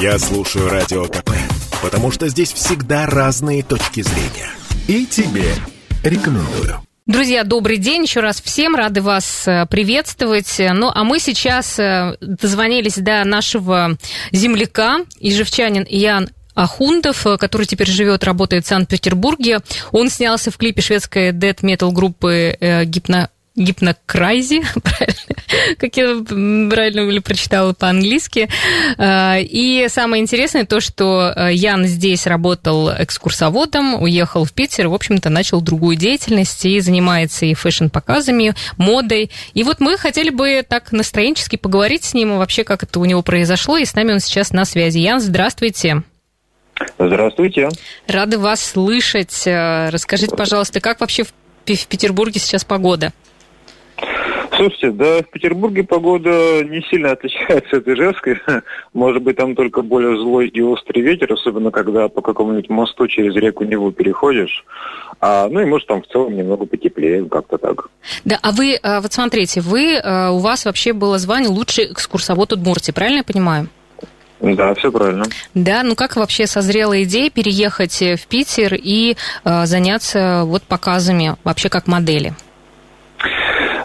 Я слушаю Радио КП, потому что здесь всегда разные точки зрения. И тебе рекомендую. Друзья, добрый день еще раз всем, рады вас э, приветствовать. Ну, а мы сейчас э, дозвонились до нашего земляка, ижевчанин Ян Ахундов, э, который теперь живет, работает в Санкт-Петербурге. Он снялся в клипе шведской дэт-метал группы Гипно гипнокрайзи, как я правильно прочитала по-английски. А, и самое интересное то, что э, Ян здесь работал экскурсоводом, уехал в Питер, в общем-то, начал другую деятельность и занимается и фэшн-показами, модой. И вот мы хотели бы так настроенчески поговорить с ним, вообще, как это у него произошло, и с нами он сейчас на связи. Ян, здравствуйте. Здравствуйте. Рады вас слышать. Э, расскажите, пожалуйста, как вообще в Петербурге сейчас погода? Слушайте, да, в Петербурге погода не сильно отличается от Ижевской. Может быть, там только более злой и острый ветер, особенно когда по какому-нибудь мосту через реку Неву переходишь. А, ну и может там в целом немного потеплее, как-то так. Да, а вы, а, вот смотрите, вы, а, у вас вообще было звание лучший экскурсовод Удмуртии, правильно я понимаю? Да, все правильно. Да, ну как вообще созрела идея переехать в Питер и э, заняться вот показами вообще как модели?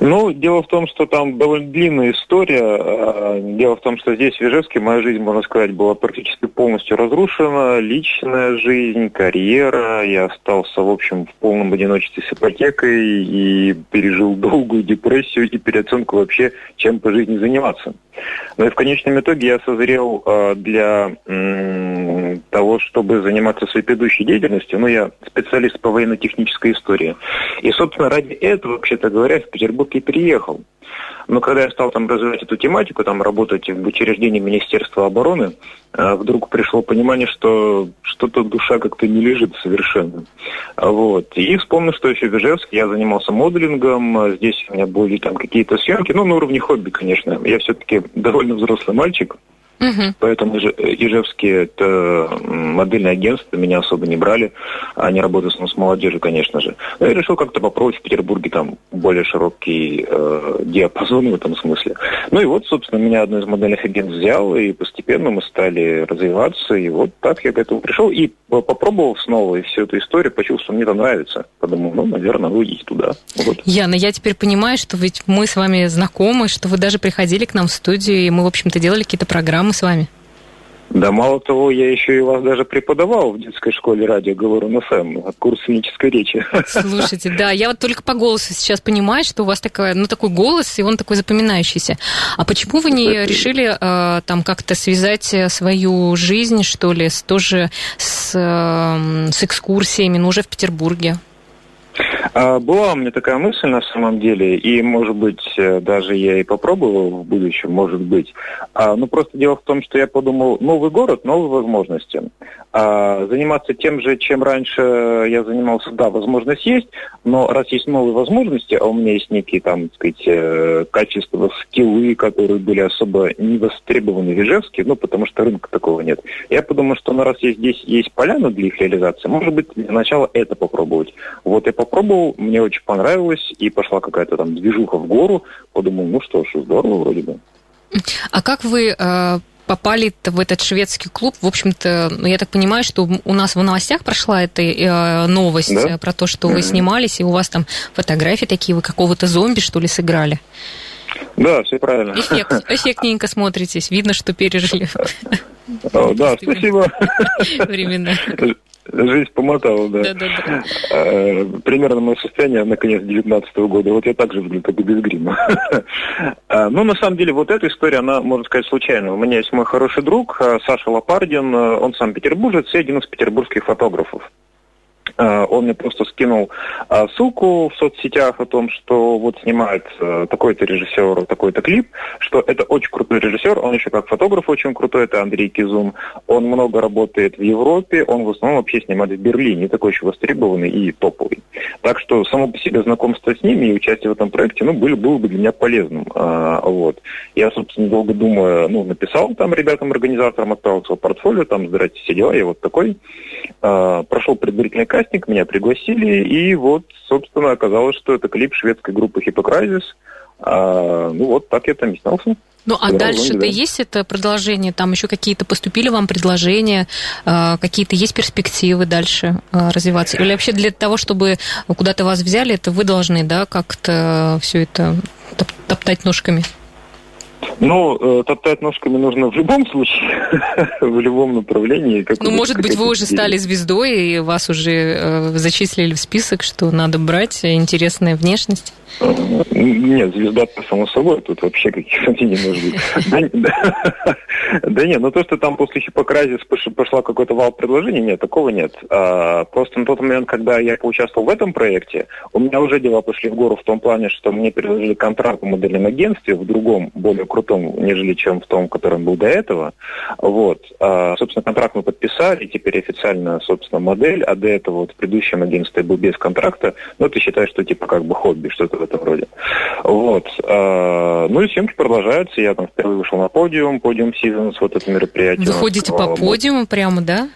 Ну, дело в том, что там довольно длинная история. А, дело в том, что здесь, в Ижевске, моя жизнь, можно сказать, была практически полностью разрушена. Личная жизнь, карьера. Я остался, в общем, в полном одиночестве с ипотекой и пережил долгую депрессию и переоценку вообще, чем по жизни заниматься. Но и в конечном итоге я созрел а, для того, чтобы заниматься своей предыдущей деятельностью. Ну, я специалист по военно-технической истории. И, собственно, ради этого, вообще-то говоря, в Петербург и приехал. Но когда я стал там развивать эту тематику, там работать в учреждении Министерства обороны, а, вдруг пришло понимание, что что-то душа как-то не лежит совершенно. Вот. И вспомнил, что еще в Ижевске я занимался моделингом, здесь у меня были там какие-то съемки, ну, на уровне хобби, конечно. Я все-таки довольно взрослый мальчик, Угу. Поэтому Ижевские это модельное агентство, меня особо не брали. Они работают с молодежью, конечно же. Но я решил как-то попробовать в Петербурге там более широкий э, диапазон в этом смысле. Ну и вот, собственно, меня одно из модельных агентств взял, и постепенно мы стали развиваться, и вот так я к этому пришел. И попробовал снова и всю эту историю, почувствовал, что мне это нравится. Подумал, ну, наверное, ну, идти туда. Вот. Яна, я теперь понимаю, что ведь мы с вами знакомы, что вы даже приходили к нам в студию, и мы, в общем-то, делали какие-то программы мы с вами. Да мало того, я еще и вас даже преподавал в детской школе радио Говорун ФМ, курс сценической речи. Слушайте, да, я вот только по голосу сейчас понимаю, что у вас такая, ну, такой голос, и он такой запоминающийся. А почему вы не решили э, там как-то связать свою жизнь, что ли, с, тоже с, э, с экскурсиями, ну, уже в Петербурге? А, была у меня такая мысль на самом деле, и, может быть, э, даже я и попробовал в будущем, может быть. А, ну, просто дело в том, что я подумал, новый город, новые возможности. А, заниматься тем же, чем раньше я занимался, да, возможность есть, но раз есть новые возможности, а у меня есть некие там, так сказать, э, качества, скиллы, которые были особо не востребованы в Ижевске, ну, потому что рынка такого нет. Я подумал, что ну, раз есть, здесь есть поляна для их реализации, может быть, для начала это попробовать. Вот я попробовал, мне очень понравилось, и пошла какая-то там движуха в гору, подумал, ну что ж, здорово вроде бы. А как вы э, попали в этот шведский клуб? В общем-то, ну, я так понимаю, что у нас в новостях прошла эта э, новость да? про то, что mm-hmm. вы снимались, и у вас там фотографии такие, вы какого-то зомби, что ли, сыграли? Да, все правильно. Эффект, эффектненько смотритесь, видно, что пережили. Да, спасибо. Времена. Жизнь помотала, да. Да, да, да. А, примерно мое состояние на конец 19 года. Вот я так же выгляжу, как и без грима. а, ну, на самом деле, вот эта история, она, можно сказать, случайная. У меня есть мой хороший друг а, Саша Лопардин. Он сам петербуржец и один из петербургских фотографов. Э, он мне просто скинул э, ссылку в соцсетях о том, что вот снимает такой-то режиссер, такой-то клип, что это очень крутой режиссер, он еще как фотограф очень крутой, это Андрей Кизум. Он много работает в Европе, он в основном вообще снимает в Берлине, такой еще востребованный и топовый. Так что само по себе знакомство с ними и участие в этом проекте, ну, было, было бы для меня полезным. Вот. Я, собственно, долго думаю, ну, написал там ребятам-организаторам, отправил свое портфолио, там, здрасте, все дела, я вот такой. Прошел предварительный кастинг, меня пригласили, и вот, собственно, оказалось, что это клип шведской группы Хиппокразис. А, ну вот, так я там и снялся. Ну, а дальше-то да. есть это продолжение? Там еще какие-то поступили вам предложения, а, какие-то есть перспективы дальше а, развиваться? Или вообще для того, чтобы куда-то вас взяли, это вы должны, да, как-то все это топтать ножками? Ну, э, топтать ножками нужно в любом случае, в любом направлении. ну, может быть, вы уже стали звездой, и вас уже э, зачислили в список, что надо брать интересная внешность? Нет, звезда само собой, тут вообще каких-то не может быть. Да нет, ну то, что там после Хиппокразис пошла какой-то вал предложений, нет, такого нет. А, просто на тот момент, когда я поучаствовал в этом проекте, у меня уже дела пошли в гору в том плане, что мне предложили контракт в модельном агентстве, в другом, более крутом, нежели чем в том, которым был до этого. Вот. А, собственно, контракт мы подписали, теперь официально, собственно, модель, а до этого вот в предыдущем агентстве был без контракта. Ну, ты считаешь, что типа как бы хобби, что-то в этом роде. Вот. А, ну и съемки продолжаются. Я там впервые вышел на подиум, подиум Seasons, вот это мероприятие. Вы ходите по подиуму прямо, да?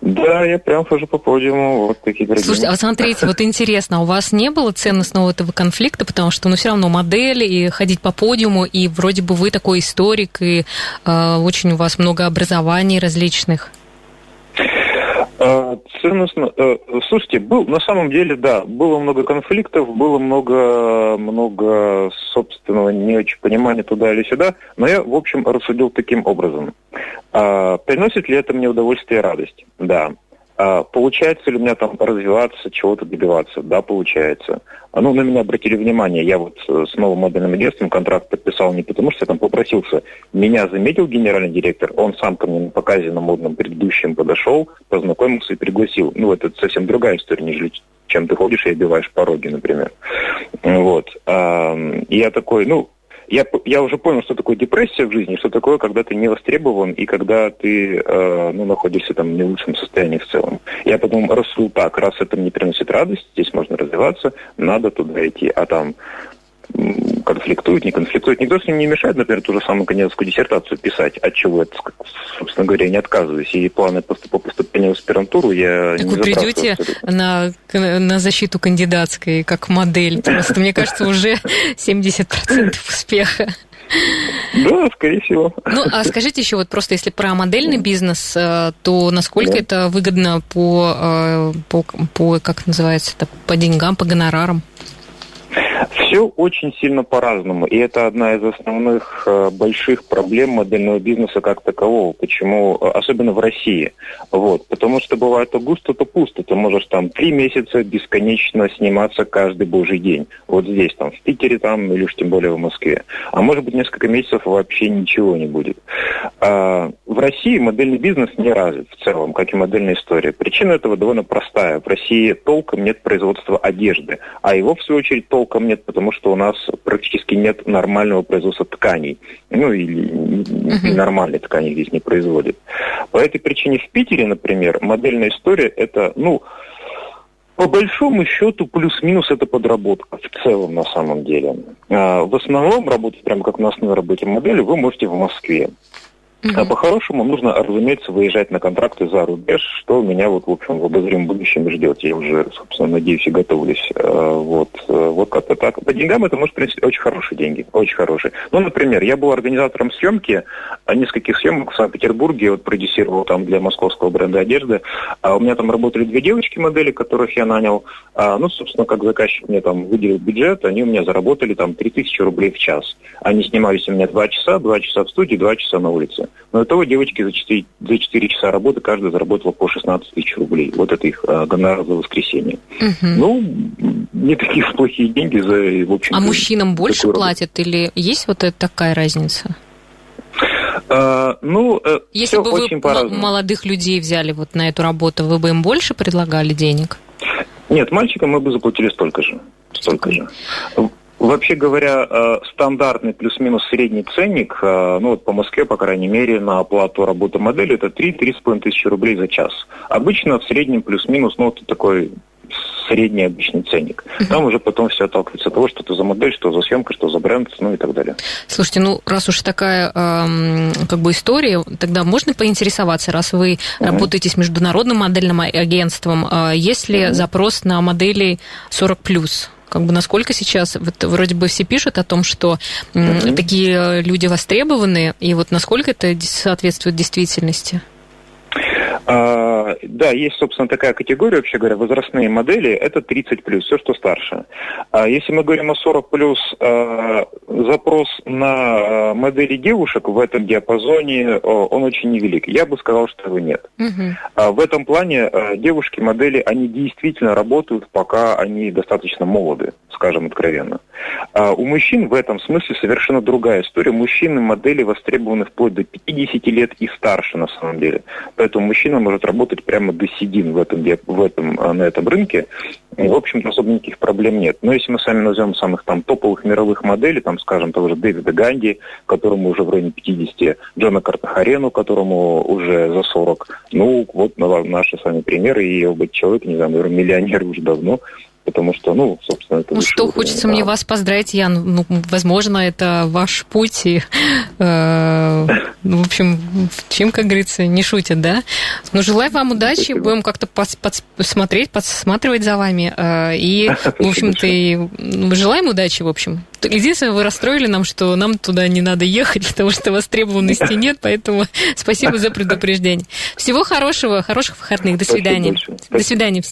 Да, я прям хожу по подиуму, вот такие дорогие. Слушайте, а смотрите, вот интересно, а у вас не было ценностного этого конфликта, потому что, ну, все равно модель, и ходить по подиуму, и вроде бы вы такой историк, и э, очень у вас много образований различных. А, ценностно. Э, слушайте, был на самом деле, да, было много конфликтов, было много, много собственного не очень понимания туда или сюда, но я, в общем, рассудил таким образом. А, приносит ли это мне удовольствие и радость? Да. А, получается ли у меня там развиваться, чего-то добиваться? Да, получается. А, ну, на меня обратили внимание, я вот э, с новым модельным агентством контракт подписал не потому, что я там попросился. Меня заметил генеральный директор, он сам ко мне на показе на модном предыдущем подошел, познакомился и пригласил. Ну, это совсем другая история, нежели чем ты ходишь и обиваешь пороги, например. Вот. И я такой, ну, я, я уже понял, что такое депрессия в жизни, что такое, когда ты не востребован и когда ты э, ну, находишься там в не лучшем состоянии в целом. Я потом рассудил так, раз это мне приносит радость, здесь можно развиваться, надо туда идти. А там конфликтует, не конфликтует. Никто с ним не мешает, например, ту же самую кандидатскую диссертацию писать, от чего это, собственно говоря, не отказываюсь. И планы по поступления в аспирантуру я так не вы придете на, на защиту кандидатской как модель. Просто, мне кажется, уже 70% успеха. Да, скорее всего. Ну, а скажите еще вот просто, если про модельный бизнес, э, то насколько да. это выгодно по, э, по, по, как называется, это, по деньгам, по гонорарам? Все очень сильно по-разному, и это одна из основных э, больших проблем модельного бизнеса как такового. Почему, э, особенно в России, вот, потому что бывает то густо, то пусто. Ты можешь там три месяца бесконечно сниматься каждый божий день. Вот здесь, там, в Питере, там, или уж тем более в Москве. А может быть несколько месяцев вообще ничего не будет. А, в России модельный бизнес не развит в целом, как и модельная история. Причина этого довольно простая. В России толком нет производства одежды, а его, в свою очередь, толком нет, потому что у нас практически нет нормального производства тканей. Ну, или uh-huh. нормальной ткани здесь не производят. По этой причине в Питере, например, модельная история – это, ну, по большому счету, плюс-минус это подработка в целом на самом деле. А, в основном работать прямо как на основной работе модели вы можете в Москве. Угу. А по-хорошему нужно, разумеется, выезжать на контракты за рубеж, что меня вот, в общем, в обозримом будущем ждет. Я уже, собственно, надеюсь и готовлюсь. А, вот, э, вот как-то так. По деньгам это может принести очень хорошие деньги, очень хорошие. Ну, например, я был организатором съемки, а, нескольких съемок в Санкт-Петербурге, вот продюсировал там для московского бренда одежды. А у меня там работали две девочки-модели, которых я нанял. А, ну, собственно, как заказчик мне там выделил бюджет, они у меня заработали там 3000 рублей в час. Они снимались у меня два часа, два часа в студии, два часа на улице. Но итого девочки за 4, за 4 часа работы каждая заработала по 16 тысяч рублей. Вот это их а, гонорар за воскресенье. Угу. Ну, не такие плохие деньги за, в общем А мужчинам больше платят или есть вот эта такая разница? А, ну, э, Если бы вы молодых людей взяли вот на эту работу, вы бы им больше предлагали денег? Нет, мальчикам мы бы заплатили столько же. Столько же. Вообще говоря, э, стандартный плюс-минус средний ценник, э, ну вот по Москве, по крайней мере, на оплату работы модели, это 3-3,5 тысячи рублей за час. Обычно в среднем плюс-минус, ну вот такой средний обычный ценник. Там уже потом все отталкивается от того, что это за модель, что за съемка, что за бренд, ну и так далее. Слушайте, ну раз уж такая э, как бы история, тогда можно поинтересоваться, раз вы uh-huh. работаете с международным модельным агентством, э, есть ли uh-huh. запрос на модели 40 плюс? Как бы насколько сейчас, вот вроде бы все пишут о том, что mm-hmm. такие люди востребованы, и вот насколько это соответствует действительности? А, да, есть, собственно, такая категория, вообще говоря, возрастные модели, это 30 плюс, все, что старше. А если мы говорим о 40 плюс, а, запрос на модели девушек в этом диапазоне, он очень невелик. Я бы сказал, что его нет. Угу. В этом плане девушки-модели, они действительно работают, пока они достаточно молоды, скажем откровенно. У мужчин в этом смысле совершенно другая история. Мужчины модели востребованы вплоть до 50 лет и старше, на самом деле. Поэтому мужчина она может работать прямо до седин в этом, в этом, а, на этом рынке. И, в общем-то, особо никаких проблем нет. Но если мы сами назовем самых там топовых мировых моделей, там, скажем, того же Дэвида Ганди, которому уже в районе 50, Джона Картахарену, которому уже за 40, ну, вот наши с вами примеры, и оба человек, не знаю, наверное, миллионер уже давно, потому что, ну, собственно, это... Ну что, уровень, хочется да. мне вас поздравить, Ян. Ну, возможно, это ваш путь, и, э, ну, в общем, чем, как говорится, не шутят, да? Ну, желаю вам удачи, Спасибо. будем как-то посмотреть, подсматривать за вами, э, и, в общем-то, и, ну, желаем удачи, в общем. Единственное, вы расстроили нам, что нам туда не надо ехать, потому что востребованности нет, поэтому спасибо за предупреждение. Всего хорошего, хороших выходных, до свидания. До свидания.